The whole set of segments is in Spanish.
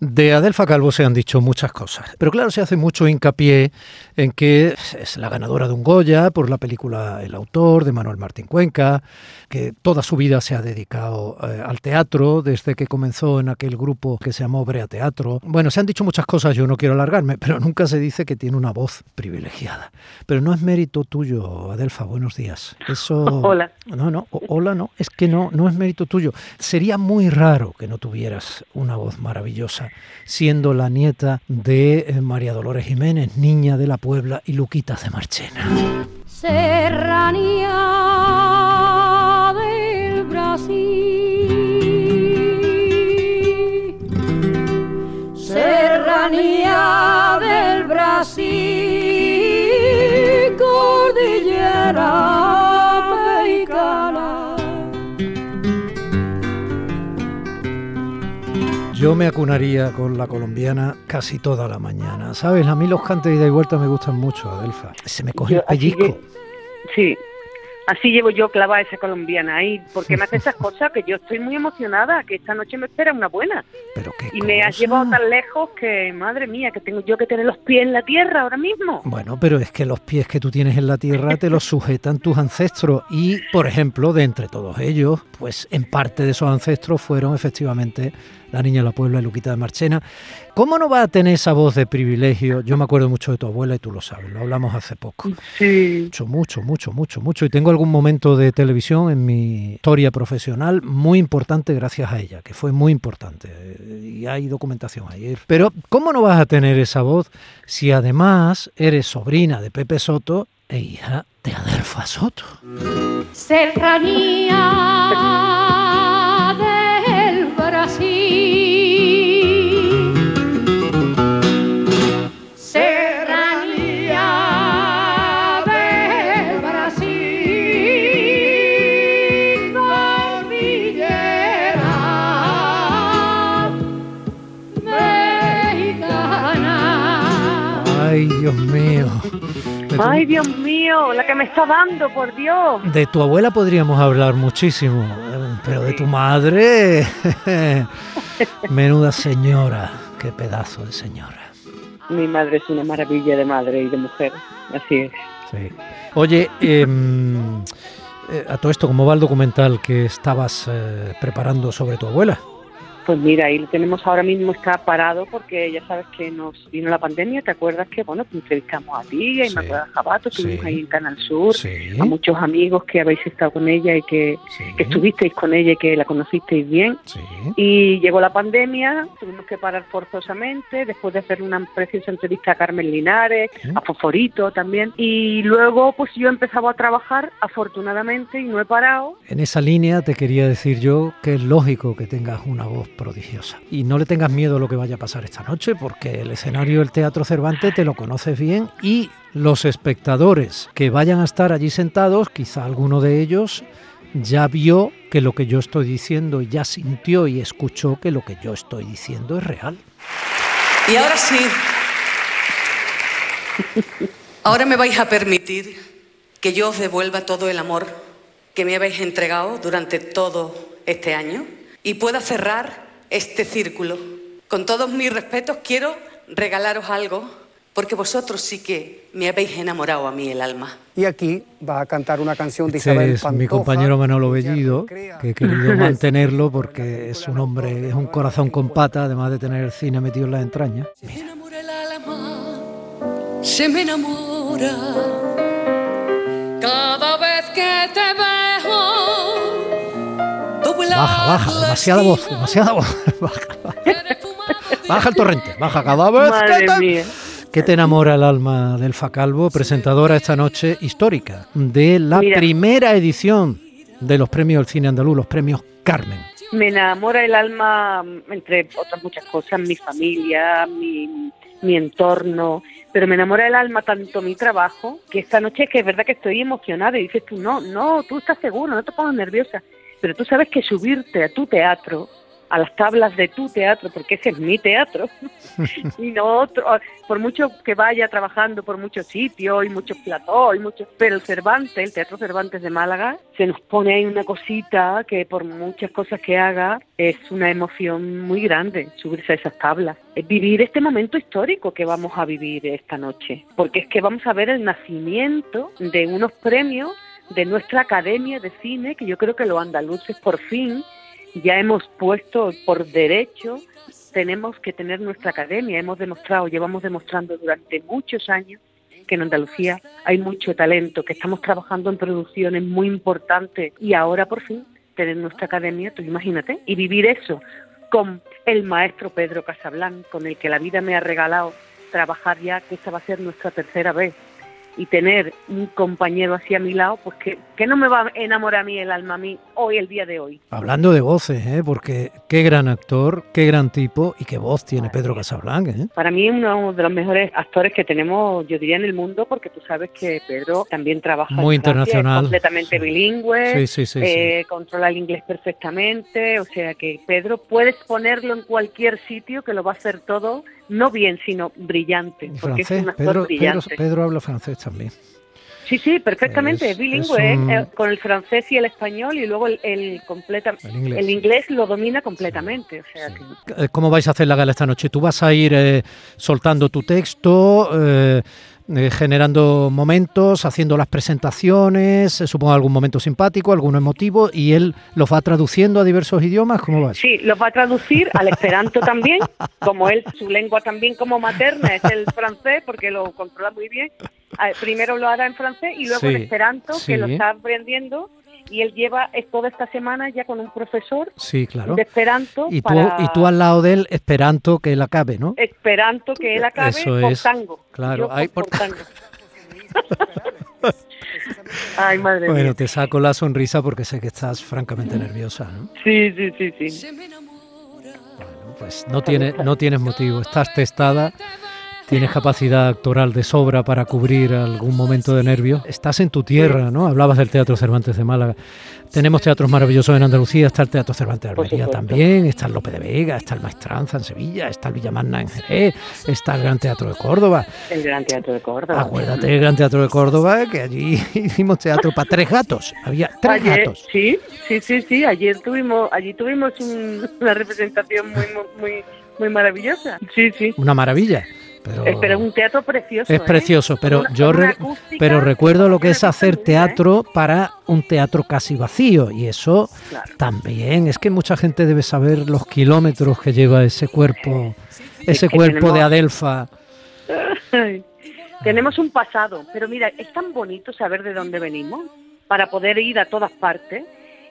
De Adelfa Calvo se han dicho muchas cosas, pero claro, se hace mucho hincapié en que es la ganadora de un Goya por la película El autor de Manuel Martín Cuenca, que toda su vida se ha dedicado eh, al teatro desde que comenzó en aquel grupo que se llamó Brea Teatro. Bueno, se han dicho muchas cosas, yo no quiero alargarme, pero nunca se dice que tiene una voz privilegiada. Pero no es mérito tuyo, Adelfa, buenos días. Eso Hola. No, no, hola no, es que no no es mérito tuyo. Sería muy raro que no tuvieras una voz maravillosa siendo la nieta de eh, María Dolores Jiménez, niña de la Puebla y Luquita de Marchena. Serranía Yo me acunaría con la colombiana casi toda la mañana. ¿Sabes? A mí los cantes de ida y vuelta me gustan mucho, Adelfa. Se me coge Yo el pellizco. Sí, así llevo yo clavada esa colombiana ahí, porque me hace esas cosas que yo estoy muy emocionada, que esta noche me espera una buena. Pero qué Y me has llevado tan lejos que, madre mía, que tengo yo que tener los pies en la tierra ahora mismo. Bueno, pero es que los pies que tú tienes en la tierra te los sujetan tus ancestros y, por ejemplo, de entre todos ellos, pues en parte de esos ancestros fueron efectivamente la niña de la Puebla y Luquita de Marchena. ¿Cómo no va a tener esa voz de privilegio? Yo me acuerdo mucho de tu abuela y tú lo sabes, lo hablamos hace poco. Sí. Mucho, mucho, mucho, mucho, mucho. Y tengo algún momento de televisión en mi historia profesional muy importante gracias a ella, que fue muy importante. eh, Y hay documentación ahí. Pero, ¿cómo no vas a tener esa voz si además eres sobrina de Pepe Soto e hija de Adelfa Soto? Ay, Dios mío. Tu, Ay, Dios mío, la que me está dando, por Dios. de tu abuela podríamos hablar muchísimo, pero de tu madre, menuda señora, qué pedazo de señora. Mi madre es una maravilla de madre y de mujer, así es. Sí. Oye, em, eh, a todo esto, ¿cómo va el documental que estabas eh, preparando sobre tu abuela? Pues mira, ahí lo tenemos ahora mismo, está parado porque ya sabes que nos vino la pandemia, ¿te acuerdas que, bueno, te entrevistamos a ti, a Sí. Inmaculada Jabato, estuvimos Sí. ahí en Canal Sur, Sí, a muchos amigos que habéis estado con ella y que, que estuvisteis con ella y que la conocisteis bien. Y llegó la pandemia, tuvimos que parar forzosamente, después de hacer una preciosa entrevista a Carmen Linares, a Foforito también. Y luego, pues yo he empezado a trabajar, afortunadamente, y no he parado. En esa línea te quería decir yo que es lógico que tengas una voz Y no le tengas miedo a lo que vaya a pasar esta noche, porque el escenario del Teatro Cervantes te lo conoces bien y los espectadores que vayan a estar allí sentados, quizá alguno de ellos ya vio que lo que yo estoy diciendo ya sintió y escuchó que lo que yo estoy diciendo es real. Y ahora sí, ahora me vais a permitir que yo os devuelva todo el amor que me habéis entregado durante todo este año y pueda cerrar este círculo. Con todos mis respetos quiero regalaros algo porque vosotros sí que me habéis enamorado a mí el alma. Y aquí va a cantar una canción de Este Isabel es mi Pantoja, compañero Manolo Bellido, que he querido mantenerlo porque es un hombre, es un corazón con pata, además de tener el cine metido en las entrañas. Se me enamora el alma, se me enamora. Cada vez que te veo, Baja, baja, demasiada voz, demasiada voz. Baja, de baja el torrente, baja cada vez que Madre te, mía. que te enamora el alma del Facalvo, presentadora esta noche histórica de la Mira. primera edición de los premios del cine andaluz, los premios Carmen. Me enamora el alma, entre otras muchas cosas, mi familia, mi, mi entorno, pero me enamora el alma tanto mi trabajo, que esta noche que es verdad que estoy emocionada y dices tú, no, no, tú estás seguro, no te pongas nerviosa, pero tú sabes que subirte a tu teatro a las tablas de tu teatro, porque ese es mi teatro, y no otro, por mucho que vaya trabajando por muchos sitios y muchos platós y muchos, pero el Cervantes, el Teatro Cervantes de Málaga, se nos pone ahí una cosita que por muchas cosas que haga es una emoción muy grande subirse a esas tablas, es vivir este momento histórico que vamos a vivir esta noche, porque es que vamos a ver el nacimiento de unos premios de nuestra Academia de Cine, que yo creo que los andaluces por fin ya hemos puesto por derecho, tenemos que tener nuestra academia, hemos demostrado, llevamos demostrando durante muchos años que en Andalucía hay mucho talento, que estamos trabajando en producciones muy importantes y ahora por fin tener nuestra academia, tú imagínate, y vivir eso con el maestro Pedro Casablanc, con el que la vida me ha regalado trabajar ya, que esta va a ser nuestra tercera vez y tener un compañero así a mi lado, pues que, que no me va a enamorar a mí el alma a mí hoy, el día de hoy. Hablando de voces, ¿eh? porque qué gran actor, qué gran tipo y qué voz tiene Pedro Casablanca. ¿eh? Para mí uno de los mejores actores que tenemos, yo diría, en el mundo, porque tú sabes que Pedro también trabaja Muy en Francia, internacional, es completamente sí. bilingüe, Sí, sí, sí, eh, controla el inglés perfectamente, o sea que Pedro puedes ponerlo en cualquier sitio que lo va a hacer todo, no bien, sino brillante, porque es francés, un actor Pedro, brillante. Pedro habla francés también. Sí, sí, perfectamente, Es- es, bilingüe, es un- ¿eh? Con el francés y el español y luego el, el completa, El inglés. el inglés lo domina completamente, o sea que Eh, ¿Cómo vais a hacer la gala esta noche? ¿Tú vas a ir eh, soltando tu texto, eh, eh, generando momentos, haciendo las presentaciones, eh, supongo algún momento simpático, alguno emotivo, y él los va traduciendo a diversos idiomas? ¿Cómo va? Sí, los va a traducir al esperanto también, como él, su lengua también como materna es el francés, porque lo controla muy bien. Ah, Primero lo hará en francés y luego en Sí, esperanto, sí. que lo está aprendiendo, y él lleva es toda esta semana ya con un profesor Sí, claro. de esperanto Y tú, para y tú al lado de él esperando que él acabe, ¿no? esperanto que él acabe Eso es, tango. claro, Yo ay, por, tango. Ay, madre Bueno, mía. te saco la sonrisa porque sé que estás francamente nerviosa, ¿no? Sí, sí, sí, sí. Pues no, tiene, no tienes motivo, estás testada, tienes capacidad actoral de sobra para cubrir algún momento de nervio. Estás en tu tierra, ¿no? Hablabas del Teatro Cervantes de Málaga. Tenemos teatros maravillosos en Andalucía, está el Teatro Cervantes de Almería también, está el Lope de Vega, está el Maestranza en Sevilla, está el Villamarna en Jerez, está el Gran Teatro de Córdoba. El Gran Teatro de Córdoba. Acuérdate del Gran Teatro de Córdoba, que allí hicimos teatro para tres gatos. Había tres Ayer- gatos. Sí, sí, sí, sí. Ayer tuvimos, allí tuvimos un- una representación muy, muy, muy maravillosa. Sí, sí. Una maravilla. Pero, Pero es un teatro precioso. es ¿eh? precioso, pero Una- yo re- pero recuerdo lo que es hacer ¿eh? teatro para un teatro casi vacío y eso Claro. también es que mucha gente debe saber los kilómetros que lleva ese cuerpo, ese que cuerpo de Adelfa. Tenemos un pasado, pero mira, es tan bonito saber de dónde venimos para poder ir a todas partes.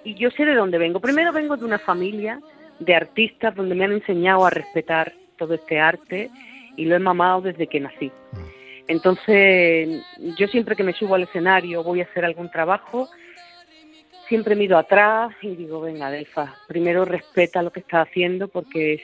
Y yo sé de dónde vengo. Primero vengo de una familia de artistas donde me han enseñado a respetar todo este arte y lo he mamado desde que nací. Entonces, yo siempre que me subo al escenario voy a hacer algún trabajo, siempre miro atrás y digo, venga, Delfa, primero respeta lo que estás haciendo porque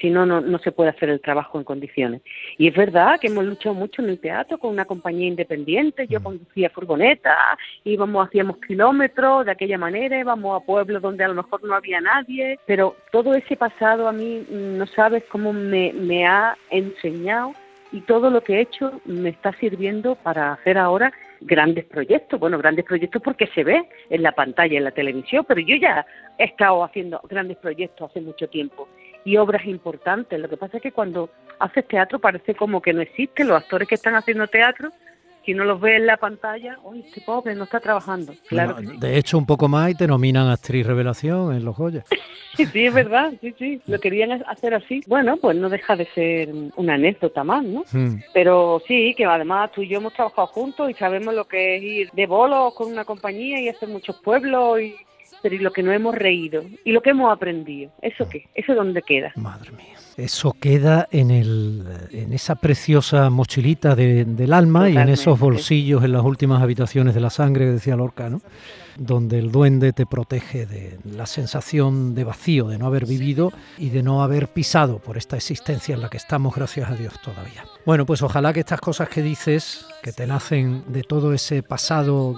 si no, no, no se puede hacer el trabajo en condiciones. Y es verdad que hemos luchado mucho en el teatro con una compañía independiente, yo conducía furgoneta, íbamos, hacíamos kilómetros de aquella manera, íbamos a pueblos donde a lo mejor no había nadie, pero todo ese pasado a mí mm, no sabes cómo me, me ha enseñado y todo lo que he hecho me está sirviendo para hacer ahora grandes proyectos. Bueno, grandes proyectos porque se ve en la pantalla, en la televisión, pero yo ya he estado haciendo grandes proyectos hace mucho tiempo y obras importantes. Lo que pasa es que cuando haces teatro parece como que no existen los actores que están haciendo teatro. Si no los ves en la pantalla, ¡ay, este pobre no está trabajando! Claro, Bueno, sí. de hecho, un poco más y te nominan actriz revelación en los Goya. sí, es verdad, sí, sí, lo querían hacer así. Bueno, pues no deja de ser una anécdota más, ¿no? Mm. Pero sí, que además tú y yo hemos trabajado juntos y sabemos lo que es ir de bolos con una compañía y hacer muchos pueblos y pero y lo que no hemos reído y lo que hemos aprendido. ¿Eso qué? ¿Eso dónde queda? Madre mía. Eso queda en, el, en esa preciosa mochilita de- del alma y en esos bolsillos en las últimas habitaciones de la sangre, decía Lorca, ¿no? donde el duende te protege de la sensación de vacío, de no haber vivido y de no haber pisado por esta existencia en la que estamos, gracias a Dios, todavía. Bueno, pues ojalá que estas cosas que dices, que te nacen de todo ese pasado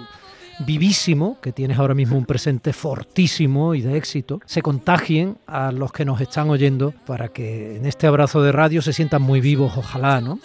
vivísimo, que tienes ahora mismo un presente fortísimo y de éxito, se contagien a los que nos están oyendo para que en este abrazo de radio se sientan muy vivos, ojalá, ¿no?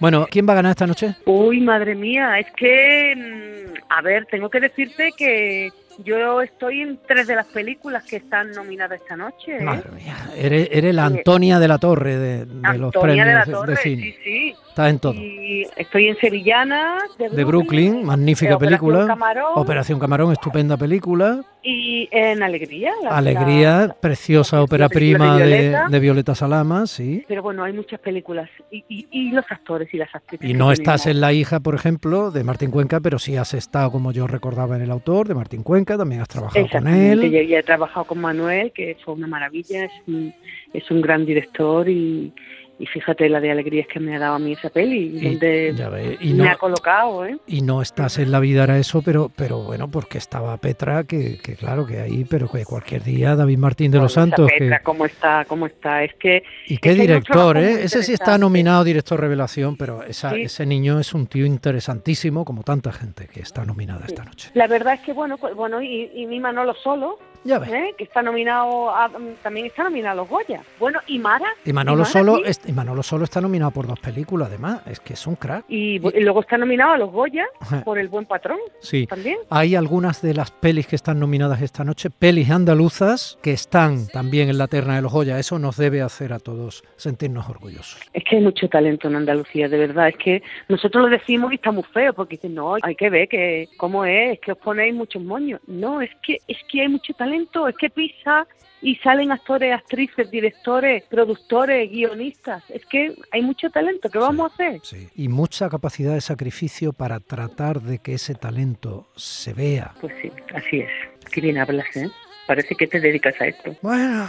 Bueno, ¿quién va a ganar esta noche? Uy, madre mía, es que, mm, a ver, tengo que decirte que yo estoy en tres de las películas que están nominadas esta noche. ¿eh? Madre mía, eres, eres la Antonia de la Torre de, de los premios de la Torre, de cine. sí, sí. Estás en todo. Y estoy en Sevillana, de Brooklyn, De Brooklyn, magnífica Operación película. Camarón. Operación Camarón, estupenda película. Y en Alegría. la- Alegría, la- preciosa la ópera prima de Violeta. de Violeta Salama, sí. Pero bueno, hay muchas películas y, y, y los actores y las actrices. Y no estás en La hija, por ejemplo, de Martín Cuenca, pero sí has estado, como yo recordaba, en el autor de Martín Cuenca, también has trabajado con él. yo ya he trabajado con Manuel, que fue una maravilla, es un, es un gran director y, y fíjate la de alegrías que me ha dado a mí esa peli, Y, donde y me no, ha colocado, ¿eh? y no estás en la vida era eso, pero, pero bueno, porque estaba Petra, que, que claro que ahí, pero que cualquier día David Martín de los Bueno, Santos, que, Petra, ¿Cómo está? ¿Cómo está? Es que y qué que director, ¿eh? Ese sí está nominado director revelación, pero esa, Sí. ese niño es un tío interesantísimo, como tanta gente que está nominada esta noche. La verdad es que, bueno, bueno y, y mi Manolo Solo, Ya ves. ¿eh? que está nominado, a- también está nominado a los Goya. Bueno, y Mara. Y Manolo, Mara, solo, es- y Manolo solo está nominado por dos películas, además, es que es un crack. Y, y luego está nominado a los Goya por El Buen Patrón Sí. también. Hay algunas de las pelis que están nominadas esta noche, pelis andaluzas, que están también en la terna de los Goya. Eso nos debe hacer a todos sentirnos orgullosos. Es que hay mucho talento en Andalucía, de verdad. Es que nosotros lo decimos y está muy feo, porque dicen, no, hay que ver que cómo es, es que os ponéis muchos moños. No, es que es que hay mucho talento, es que pisa y salen actores, actrices, directores, productores, guionistas. Es que hay mucho talento. ¿Qué vamos a hacer? Sí. Y mucha capacidad de sacrificio para tratar de que ese talento se vea. Pues sí, así es. Qué bien hablas, ¿eh? Parece que te dedicas a esto. Bueno,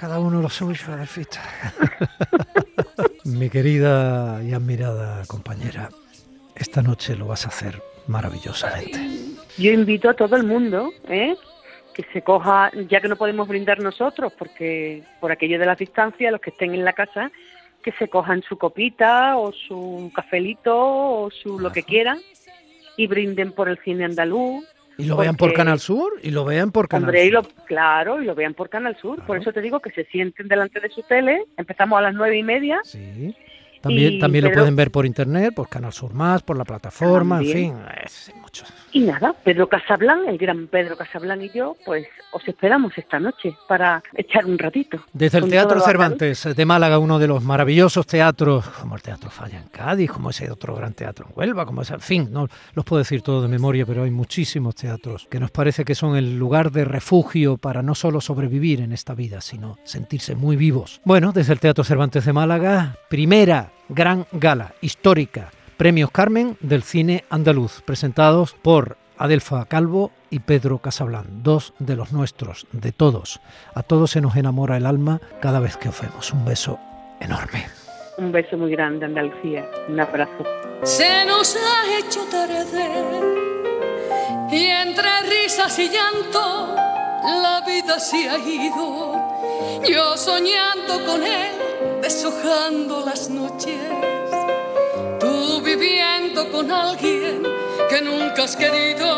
cada uno lo suyo, Adelfita. Mi querida y admirada compañera, esta noche lo vas a hacer maravillosamente. Yo invito a todo el mundo, ¿eh? Que se coja, ya que no podemos brindar nosotros, porque por aquello de las distancias, los que estén en la casa, que se cojan su copita o su cafelito o su lo que quieran y brinden por el cine andaluz. Y lo vean por Canal Sur y lo vean por Canal Hombre, y Sur. lo, claro, y lo vean por Canal Sur. Por eso te digo que se sienten delante de su tele. Empezamos a las nueve y media. Sí. También, Y también lo pueden ver por internet, por Canal Sur Más, por la plataforma, en fin, es mucho. Y nada, Pedro Casablan, el gran Pedro Casablan y yo, pues os esperamos esta noche para echar un ratito. Desde el Teatro todo Cervantes de Málaga, uno de los maravillosos teatros, como el Teatro Falla en Cádiz, como ese otro gran teatro en Huelva, como ese, en fin, no los puedo decir todos de memoria, pero hay muchísimos teatros que nos parece que son el lugar de refugio para no solo sobrevivir en esta vida, sino sentirse muy vivos. Bueno, desde el Teatro Cervantes de Málaga, primera gran gala histórica, Premios Carmen del cine andaluz, presentados por Adelfa Calvo y Pedro Casablan, dos de los nuestros, de todos. A todos se nos enamora el alma cada vez que os vemos. Un beso enorme. Un beso muy grande, Andalucía. Un abrazo. Se nos ha hecho tarde y entre risas y llanto la vida se ha ido. Yo soñando con él, deshojando las noches, con alguien que nunca has querido.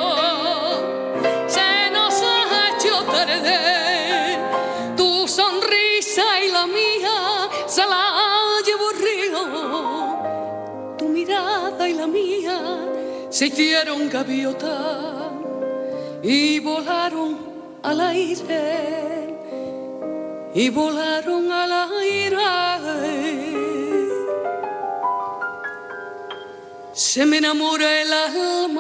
Se nos ha hecho tarde, tu sonrisa y la mía se la llevó río tu mirada y la mía se hicieron gaviota y volaron al aire y volaron al aire. Se me enamora el alma,